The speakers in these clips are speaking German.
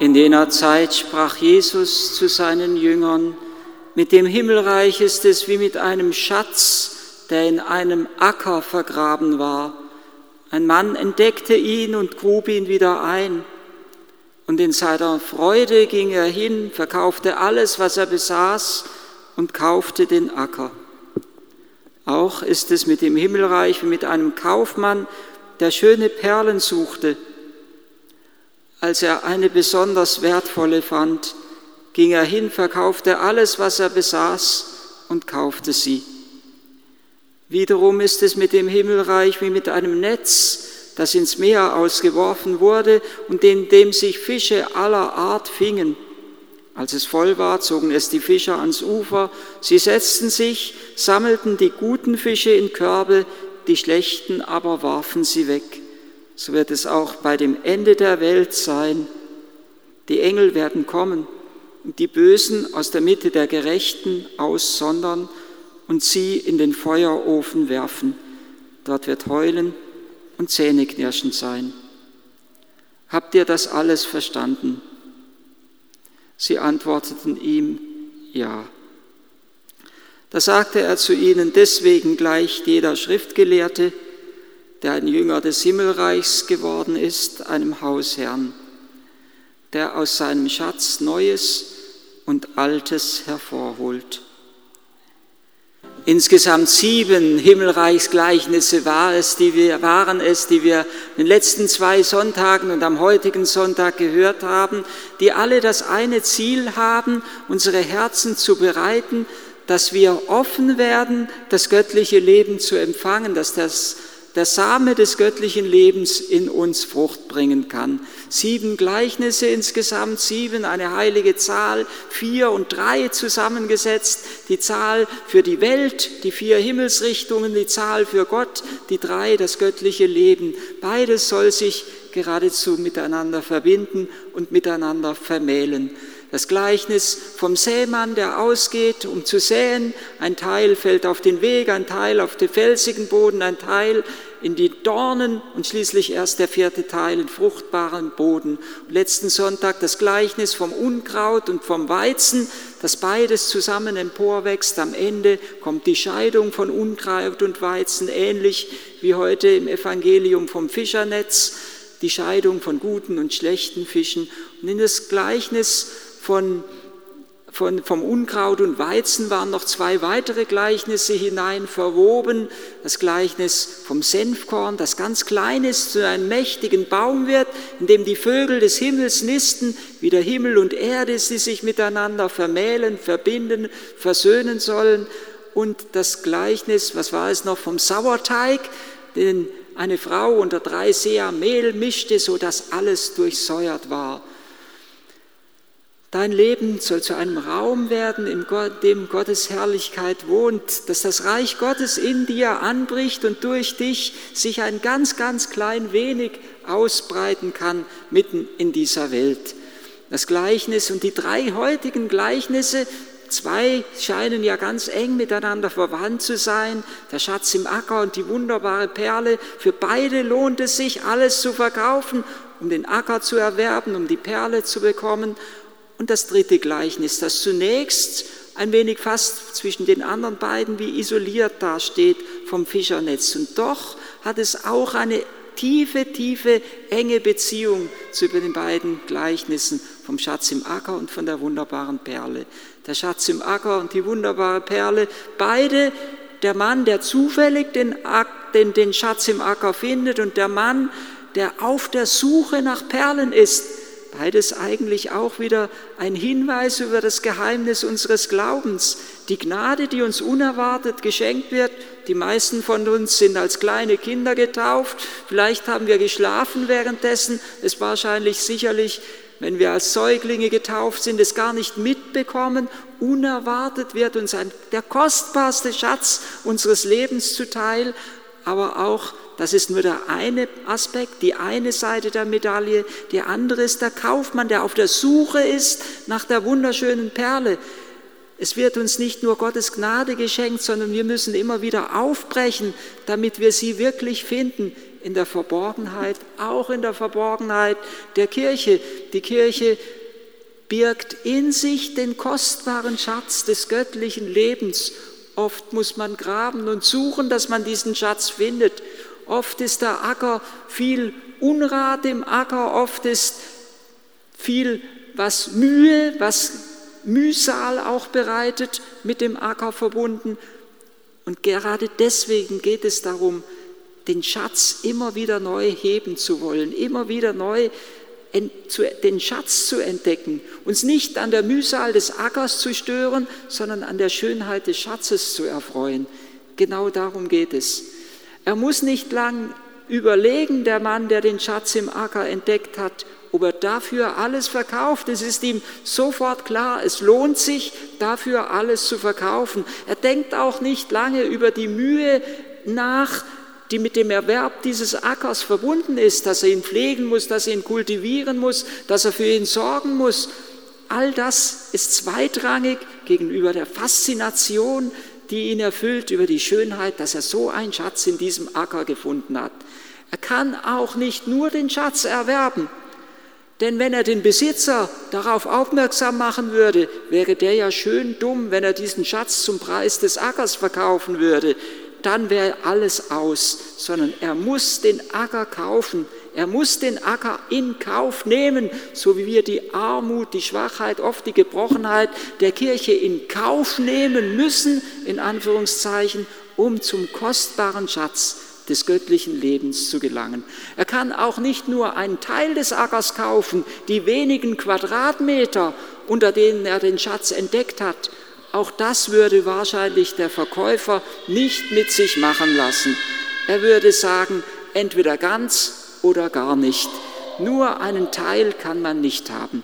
In jener Zeit sprach Jesus zu seinen Jüngern, mit dem Himmelreich ist es wie mit einem Schatz, der in einem Acker vergraben war. Ein Mann entdeckte ihn und grub ihn wieder ein. Und in seiner Freude ging er hin, verkaufte alles, was er besaß und kaufte den Acker. Auch ist es mit dem Himmelreich wie mit einem Kaufmann, der schöne Perlen suchte. Als er eine besonders wertvolle fand, ging er hin, verkaufte alles, was er besaß und kaufte sie. Wiederum ist es mit dem Himmelreich wie mit einem Netz, das ins Meer ausgeworfen wurde und in dem sich Fische aller Art fingen. Als es voll war, zogen es die Fischer ans Ufer, sie setzten sich, sammelten die guten Fische in Körbe, die schlechten aber warfen sie weg. So wird es auch bei dem Ende der Welt sein. Die Engel werden kommen und die Bösen aus der Mitte der Gerechten aussondern und sie in den Feuerofen werfen. Dort wird Heulen und Zähneknirschen sein. Habt ihr das alles verstanden? Sie antworteten ihm, ja. Da sagte er zu ihnen, deswegen gleicht jeder Schriftgelehrte, der ein Jünger des Himmelreichs geworden ist, einem Hausherrn, der aus seinem Schatz Neues und Altes hervorholt. Insgesamt sieben Himmelreichsgleichnisse war es, die wir, waren es, die wir in den letzten zwei Sonntagen und am heutigen Sonntag gehört haben, die alle das eine Ziel haben, unsere Herzen zu bereiten, dass wir offen werden, das göttliche Leben zu empfangen, dass das der Same des göttlichen Lebens in uns Frucht bringen kann. Sieben Gleichnisse insgesamt, sieben, eine heilige Zahl, vier und drei zusammengesetzt, die Zahl für die Welt, die vier Himmelsrichtungen, die Zahl für Gott, die drei, das göttliche Leben. Beides soll sich geradezu miteinander verbinden und miteinander vermählen. Das Gleichnis vom Sämann, der ausgeht, um zu säen. Ein Teil fällt auf den Weg, ein Teil auf den felsigen Boden, ein Teil in die Dornen und schließlich erst der vierte Teil in fruchtbaren Boden. Und letzten Sonntag das Gleichnis vom Unkraut und vom Weizen, dass beides zusammen emporwächst. Am Ende kommt die Scheidung von Unkraut und Weizen, ähnlich wie heute im Evangelium vom Fischernetz, die Scheidung von guten und schlechten Fischen. Und in das Gleichnis von, von, vom Unkraut und Weizen waren noch zwei weitere Gleichnisse hinein verwoben. Das Gleichnis vom Senfkorn, das ganz klein ist, zu einem mächtigen Baum wird, in dem die Vögel des Himmels nisten, wie der Himmel und Erde, die sich miteinander vermählen, verbinden, versöhnen sollen. Und das Gleichnis, was war es noch, vom Sauerteig, den eine Frau unter drei Seer Mehl mischte, so dass alles durchsäuert war. Dein Leben soll zu einem Raum werden, in dem Gottes Herrlichkeit wohnt, dass das Reich Gottes in dir anbricht und durch dich sich ein ganz, ganz klein wenig ausbreiten kann mitten in dieser Welt. Das Gleichnis und die drei heutigen Gleichnisse, zwei scheinen ja ganz eng miteinander verwandt zu sein, der Schatz im Acker und die wunderbare Perle. Für beide lohnt es sich, alles zu verkaufen, um den Acker zu erwerben, um die Perle zu bekommen. Und das dritte Gleichnis, das zunächst ein wenig fast zwischen den anderen beiden wie isoliert dasteht vom Fischernetz. Und doch hat es auch eine tiefe, tiefe, enge Beziehung zu den beiden Gleichnissen vom Schatz im Acker und von der wunderbaren Perle. Der Schatz im Acker und die wunderbare Perle, beide der Mann, der zufällig den, den, den Schatz im Acker findet und der Mann, der auf der Suche nach Perlen ist, Beides eigentlich auch wieder ein Hinweis über das Geheimnis unseres Glaubens. Die Gnade, die uns unerwartet geschenkt wird. Die meisten von uns sind als kleine Kinder getauft. Vielleicht haben wir geschlafen währenddessen. Es wahrscheinlich sicherlich, wenn wir als Säuglinge getauft sind, es gar nicht mitbekommen. Unerwartet wird uns ein, der kostbarste Schatz unseres Lebens zuteil, aber auch das ist nur der eine Aspekt, die eine Seite der Medaille. Der andere ist der Kaufmann, der auf der Suche ist nach der wunderschönen Perle. Es wird uns nicht nur Gottes Gnade geschenkt, sondern wir müssen immer wieder aufbrechen, damit wir sie wirklich finden in der Verborgenheit, auch in der Verborgenheit der Kirche. Die Kirche birgt in sich den kostbaren Schatz des göttlichen Lebens. Oft muss man graben und suchen, dass man diesen Schatz findet. Oft ist der Acker viel Unrat im Acker, oft ist viel was Mühe, was Mühsal auch bereitet mit dem Acker verbunden. Und gerade deswegen geht es darum, den Schatz immer wieder neu heben zu wollen, immer wieder neu den Schatz zu entdecken, uns nicht an der Mühsal des Ackers zu stören, sondern an der Schönheit des Schatzes zu erfreuen. Genau darum geht es. Er muss nicht lang überlegen, der Mann, der den Schatz im Acker entdeckt hat, ob er dafür alles verkauft. Es ist ihm sofort klar, es lohnt sich, dafür alles zu verkaufen. Er denkt auch nicht lange über die Mühe nach, die mit dem Erwerb dieses Ackers verbunden ist, dass er ihn pflegen muss, dass er ihn kultivieren muss, dass er für ihn sorgen muss. All das ist zweitrangig gegenüber der Faszination, die ihn erfüllt über die Schönheit, dass er so einen Schatz in diesem Acker gefunden hat. Er kann auch nicht nur den Schatz erwerben, denn wenn er den Besitzer darauf aufmerksam machen würde, wäre der ja schön dumm, wenn er diesen Schatz zum Preis des Ackers verkaufen würde dann wäre alles aus, sondern er muss den Acker kaufen. Er muss den Acker in Kauf nehmen, so wie wir die Armut, die Schwachheit, oft die Gebrochenheit der Kirche in Kauf nehmen müssen, in Anführungszeichen, um zum kostbaren Schatz des göttlichen Lebens zu gelangen. Er kann auch nicht nur einen Teil des Ackers kaufen, die wenigen Quadratmeter, unter denen er den Schatz entdeckt hat, auch das würde wahrscheinlich der Verkäufer nicht mit sich machen lassen. Er würde sagen, entweder ganz oder gar nicht. Nur einen Teil kann man nicht haben.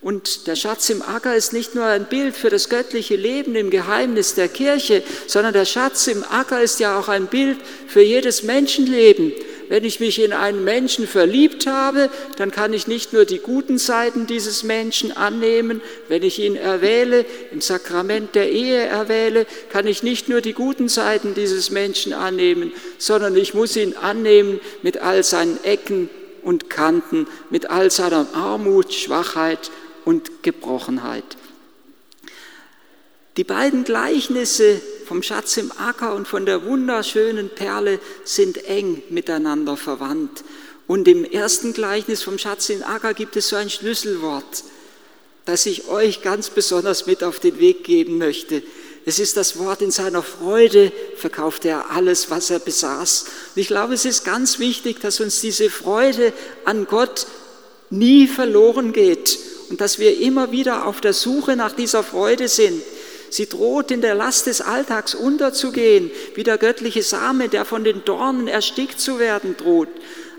Und der Schatz im Acker ist nicht nur ein Bild für das göttliche Leben im Geheimnis der Kirche, sondern der Schatz im Acker ist ja auch ein Bild für jedes Menschenleben. Wenn ich mich in einen Menschen verliebt habe, dann kann ich nicht nur die guten Seiten dieses Menschen annehmen. Wenn ich ihn erwähle, im Sakrament der Ehe erwähle, kann ich nicht nur die guten Seiten dieses Menschen annehmen, sondern ich muss ihn annehmen mit all seinen Ecken und Kanten, mit all seiner Armut, Schwachheit und Gebrochenheit. Die beiden Gleichnisse vom Schatz im Acker und von der wunderschönen Perle sind eng miteinander verwandt. Und im ersten Gleichnis vom Schatz im Acker gibt es so ein Schlüsselwort, das ich euch ganz besonders mit auf den Weg geben möchte. Es ist das Wort in seiner Freude verkaufte er alles, was er besaß. Und ich glaube, es ist ganz wichtig, dass uns diese Freude an Gott nie verloren geht und dass wir immer wieder auf der Suche nach dieser Freude sind. Sie droht in der Last des Alltags unterzugehen, wie der göttliche Same, der von den Dornen erstickt zu werden droht.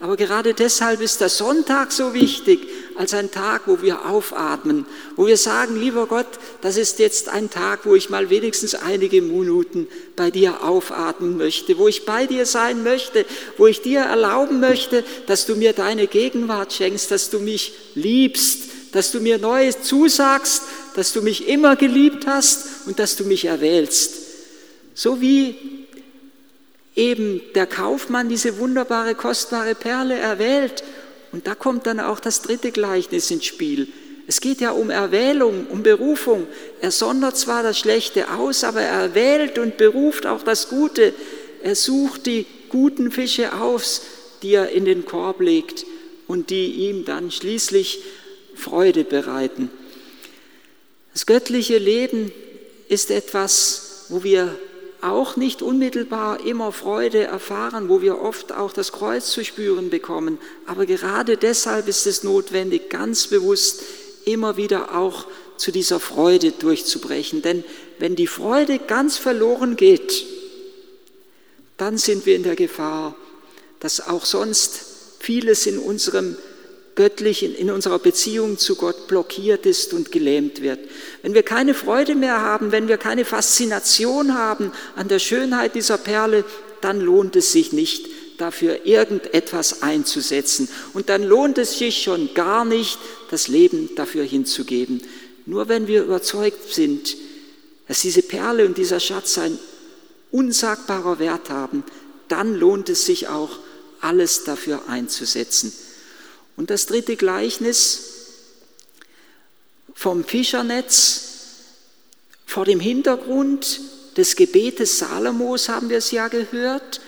Aber gerade deshalb ist der Sonntag so wichtig als ein Tag, wo wir aufatmen, wo wir sagen, lieber Gott, das ist jetzt ein Tag, wo ich mal wenigstens einige Minuten bei dir aufatmen möchte, wo ich bei dir sein möchte, wo ich dir erlauben möchte, dass du mir deine Gegenwart schenkst, dass du mich liebst, dass du mir Neues zusagst, dass du mich immer geliebt hast und dass du mich erwählst. So wie eben der Kaufmann diese wunderbare, kostbare Perle erwählt. Und da kommt dann auch das dritte Gleichnis ins Spiel. Es geht ja um Erwählung, um Berufung. Er sondert zwar das Schlechte aus, aber er erwählt und beruft auch das Gute. Er sucht die guten Fische aus, die er in den Korb legt und die ihm dann schließlich Freude bereiten. Das göttliche Leben ist etwas, wo wir auch nicht unmittelbar immer Freude erfahren, wo wir oft auch das Kreuz zu spüren bekommen. Aber gerade deshalb ist es notwendig, ganz bewusst immer wieder auch zu dieser Freude durchzubrechen. Denn wenn die Freude ganz verloren geht, dann sind wir in der Gefahr, dass auch sonst vieles in unserem göttlich in, unserer Beziehung zu Gott blockiert ist und gelähmt wird. Wenn wir keine Freude mehr haben, wenn wir keine Faszination haben an der Schönheit dieser Perle, dann lohnt es sich nicht, dafür irgendetwas einzusetzen. Und dann lohnt es sich schon gar nicht, das Leben dafür hinzugeben. Nur wenn wir überzeugt sind, dass diese Perle und dieser Schatz ein unsagbarer Wert haben, dann lohnt es sich auch, alles dafür einzusetzen. Und das dritte Gleichnis, vom Fischernetz vor dem Hintergrund des Gebetes Salomos haben wir es ja gehört,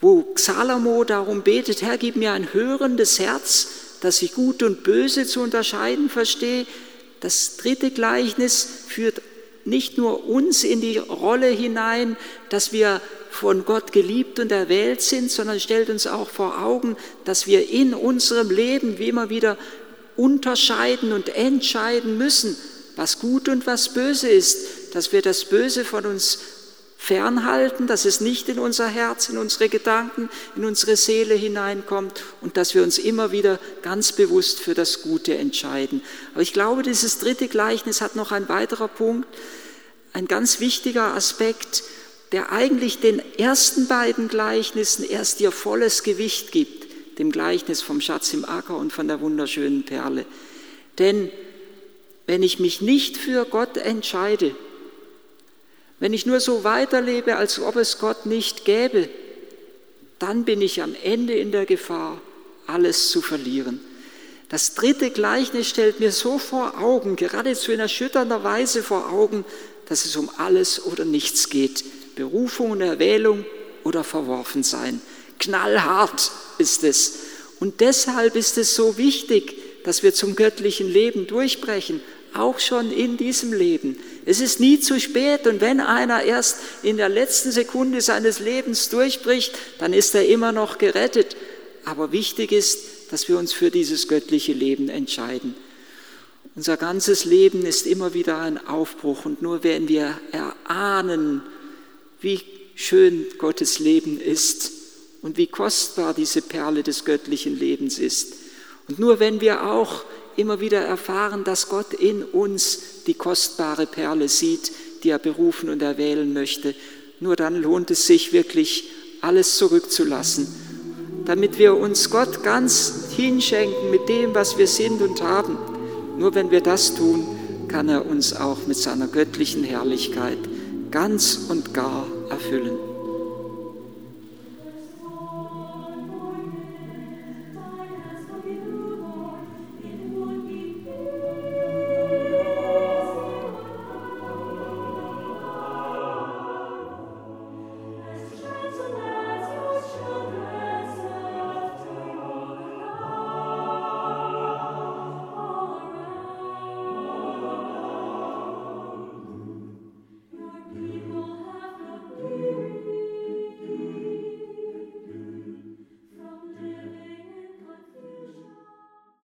wo Salomo darum betet, Herr, gib mir ein hörendes Herz, dass ich gut und böse zu unterscheiden verstehe. Das dritte Gleichnis führt nicht nur uns in die Rolle hinein, dass wir von Gott geliebt und erwählt sind, sondern stellt uns auch vor Augen, dass wir in unserem Leben wie immer wieder unterscheiden und entscheiden müssen, was gut und was böse ist, dass wir das Böse von uns fernhalten, dass es nicht in unser Herz, in unsere Gedanken, in unsere Seele hineinkommt und dass wir uns immer wieder ganz bewusst für das Gute entscheiden. Aber ich glaube, dieses dritte Gleichnis hat noch ein weiterer Punkt, ein ganz wichtiger Aspekt, der eigentlich den ersten beiden Gleichnissen erst ihr volles Gewicht gibt, dem Gleichnis vom Schatz im Acker und von der wunderschönen Perle. Denn wenn ich mich nicht für Gott entscheide, wenn ich nur so weiterlebe, als ob es Gott nicht gäbe, dann bin ich am Ende in der Gefahr, alles zu verlieren. Das dritte Gleichnis stellt mir so vor Augen, geradezu in erschütternder Weise vor Augen, dass es um alles oder nichts geht. Berufung und Erwählung oder verworfen sein. Knallhart ist es. Und deshalb ist es so wichtig, dass wir zum göttlichen Leben durchbrechen, auch schon in diesem Leben. Es ist nie zu spät und wenn einer erst in der letzten Sekunde seines Lebens durchbricht, dann ist er immer noch gerettet. Aber wichtig ist, dass wir uns für dieses göttliche Leben entscheiden. Unser ganzes Leben ist immer wieder ein Aufbruch und nur wenn wir erahnen, wie schön Gottes Leben ist und wie kostbar diese Perle des göttlichen Lebens ist. Und nur wenn wir auch immer wieder erfahren, dass Gott in uns die kostbare Perle sieht, die er berufen und erwählen möchte. Nur dann lohnt es sich wirklich, alles zurückzulassen, damit wir uns Gott ganz hinschenken mit dem, was wir sind und haben. Nur wenn wir das tun, kann er uns auch mit seiner göttlichen Herrlichkeit ganz und gar erfüllen.